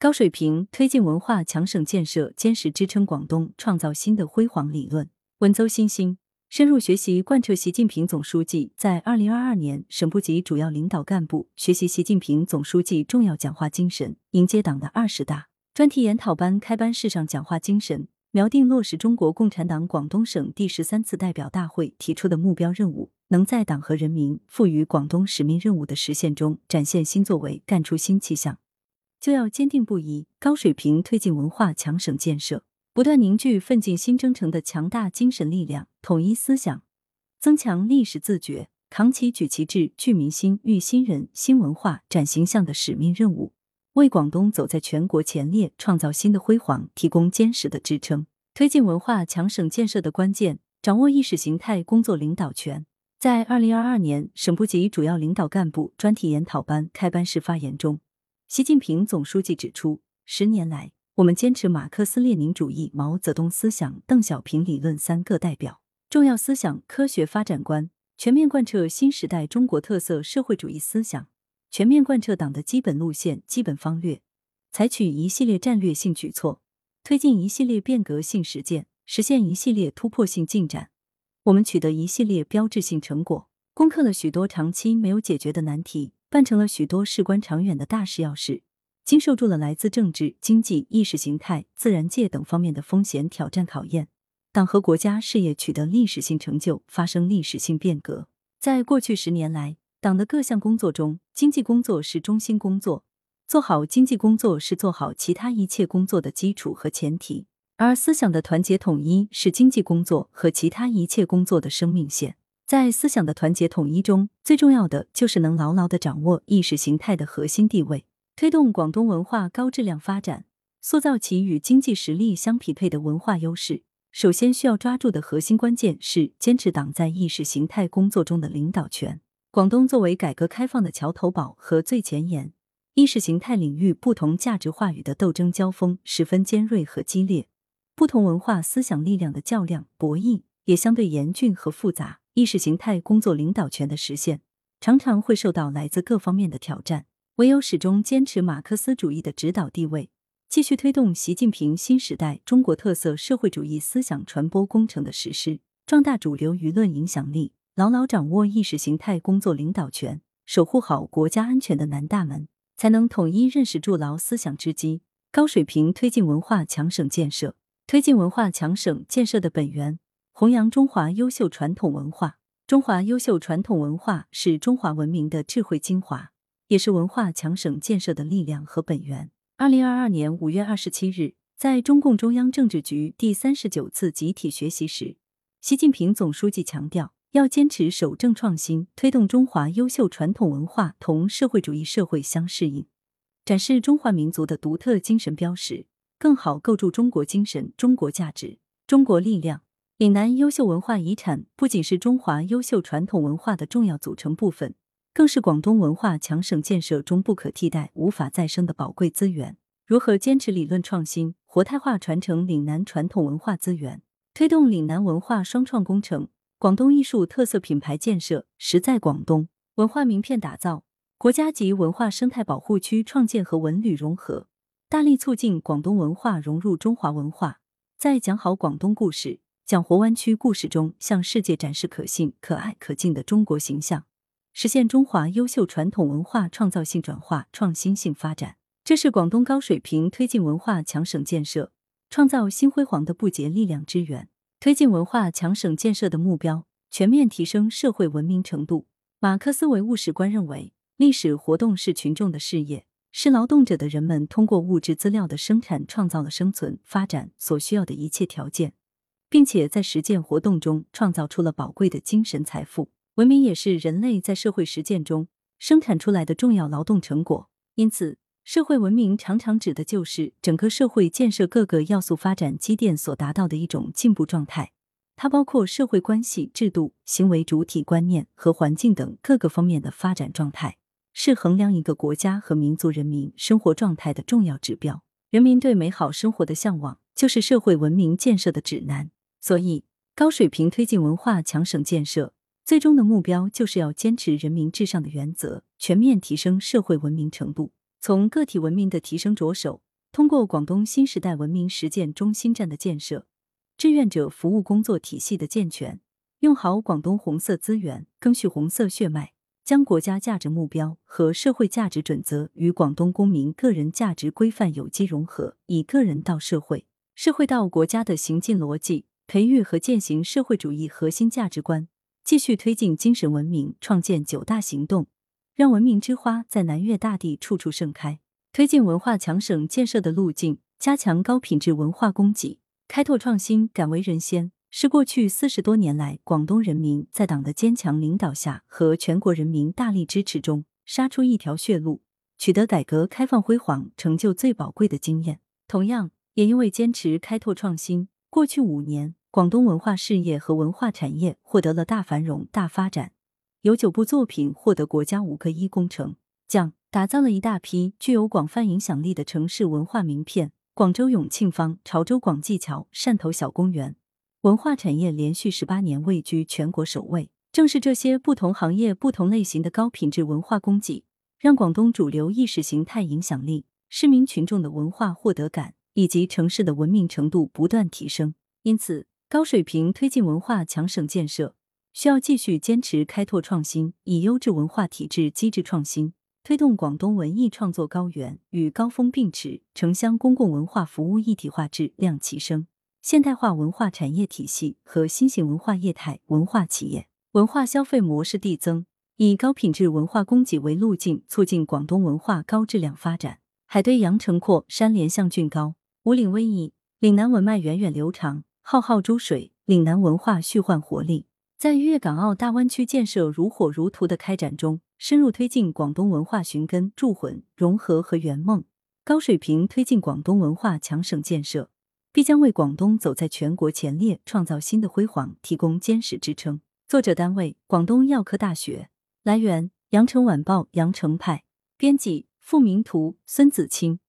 高水平推进文化强省建设，坚实支撑广东创造新的辉煌理论。文邹新星深入学习贯彻习近平总书记在二零二二年省部级主要领导干部学习习近平总书记重要讲话精神，迎接党的二十大专题研讨班开班式上讲话精神，锚定落实中国共产党广东省第十三次代表大会提出的目标任务，能在党和人民赋予广东使命任务的实现中展现新作为，干出新气象。就要坚定不移、高水平推进文化强省建设，不断凝聚奋进新征程的强大精神力量，统一思想，增强历史自觉，扛起举旗帜、聚民心、育新人、新文化、展形象的使命任务，为广东走在全国前列、创造新的辉煌提供坚实的支撑。推进文化强省建设的关键，掌握意识形态工作领导权。在二零二二年省部级主要领导干部专题研讨班开班式发言中。习近平总书记指出，十年来，我们坚持马克思列宁主义、毛泽东思想、邓小平理论三个代表重要思想科学发展观，全面贯彻新时代中国特色社会主义思想，全面贯彻党的基本路线、基本方略，采取一系列战略性举措，推进一系列变革性实践，实现一系列突破性进展。我们取得一系列标志性成果，攻克了许多长期没有解决的难题。办成了许多事关长远的大事要事，经受住了来自政治、经济、意识形态、自然界等方面的风险挑战考验，党和国家事业取得历史性成就，发生历史性变革。在过去十年来，党的各项工作中，经济工作是中心工作，做好经济工作是做好其他一切工作的基础和前提，而思想的团结统一是经济工作和其他一切工作的生命线。在思想的团结统一中，最重要的就是能牢牢的掌握意识形态的核心地位，推动广东文化高质量发展，塑造其与经济实力相匹配的文化优势。首先需要抓住的核心关键是坚持党在意识形态工作中的领导权。广东作为改革开放的桥头堡和最前沿，意识形态领域不同价值话语的斗争交锋十分尖锐和激烈，不同文化思想力量的较量博弈也相对严峻和复杂。意识形态工作领导权的实现，常常会受到来自各方面的挑战。唯有始终坚持马克思主义的指导地位，继续推动习近平新时代中国特色社会主义思想传播工程的实施，壮大主流舆论影响力，牢牢掌握意识形态工作领导权，守护好国家安全的南大门，才能统一认识、筑牢思想之基，高水平推进文化强省建设。推进文化强省建设的本源。弘扬中华优秀传统文化。中华优秀传统文化是中华文明的智慧精华，也是文化强省建设的力量和本源。二零二二年五月二十七日，在中共中央政治局第三十九次集体学习时，习近平总书记强调，要坚持守正创新，推动中华优秀传统文化同社会主义社会相适应，展示中华民族的独特精神标识，更好构筑中国精神、中国价值、中国力量。岭南优秀文化遗产不仅是中华优秀传统文化的重要组成部分，更是广东文化强省建设中不可替代、无法再生的宝贵资源。如何坚持理论创新，活态化传承岭南传统文化资源，推动岭南文化双创工程、广东艺术特色品牌建设、实在广东文化名片打造、国家级文化生态保护区创建和文旅融合，大力促进广东文化融入中华文化，在讲好广东故事。讲活湾区故事中，向世界展示可信、可爱、可敬的中国形象，实现中华优秀传统文化创造性转化、创新性发展。这是广东高水平推进文化强省建设、创造新辉煌的不竭力量之源。推进文化强省建设的目标，全面提升社会文明程度。马克思唯物史观认为，历史活动是群众的事业，是劳动者的人们通过物质资料的生产创造了生存发展所需要的一切条件。并且在实践活动中创造出了宝贵的精神财富。文明也是人类在社会实践中生产出来的重要劳动成果。因此，社会文明常常指的就是整个社会建设各个要素发展积淀所达到的一种进步状态。它包括社会关系、制度、行为主体观念和环境等各个方面的发展状态，是衡量一个国家和民族人民生活状态的重要指标。人民对美好生活的向往，就是社会文明建设的指南。所以，高水平推进文化强省建设，最终的目标就是要坚持人民至上的原则，全面提升社会文明程度。从个体文明的提升着手，通过广东新时代文明实践中心站的建设，志愿者服务工作体系的健全，用好广东红色资源，赓续红色血脉，将国家价值目标和社会价值准则与广东公民个人价值规范有机融合，以个人到社会、社会到国家的行进逻辑，培育和践行社会主义核心价值观，继续推进精神文明创建九大行动，让文明之花在南粤大地处处盛开。推进文化强省建设的路径，加强高品质文化供给，开拓创新，敢为人先，是过去四十多年来广东人民在党的坚强领导下和全国人民大力支持中杀出一条血路，取得改革开放辉煌成就最宝贵的经验。同样，也因为坚持开拓创新，过去五年，广东文化事业和文化产业获得了大繁荣、大发展，有九部作品获得国家五个一工程奖。打造了一大批具有广泛影响力的城市文化名片，广州永庆坊、潮州广济桥、汕头小公园，文化产业连续十八年位居全国首位。正是这些不同行业、不同类型的高品质文化供给，让广东主流意识形态影响力、市民群众的文化获得感以及城市的文明程度不断提升。因此，高水平推进文化强省建设，需要继续坚持开拓创新，以优质文化体制机制创新。推动广东文艺创作高原与高峰并驰，城乡公共文化服务一体化质量提升，现代化文化产业体系和新型文化业态、文化企业、文化消费模式递增，以高品质文化供给为路径，促进广东文化高质量发展。海对洋城阔，山连象峻高，五岭逶迤，岭南文脉源远流长，浩浩诸水，岭南文化续焕活力。在粤港澳大湾区建设如火如荼的开展中。深入推进广东文化寻根、铸魂、融合和圆梦，高水平推进广东文化强省建设，必将为广东走在全国前列、创造新的辉煌提供坚实支撑。作者单位：广东药科大学。来源：羊城晚报羊城派。编辑：付明图，孙子清。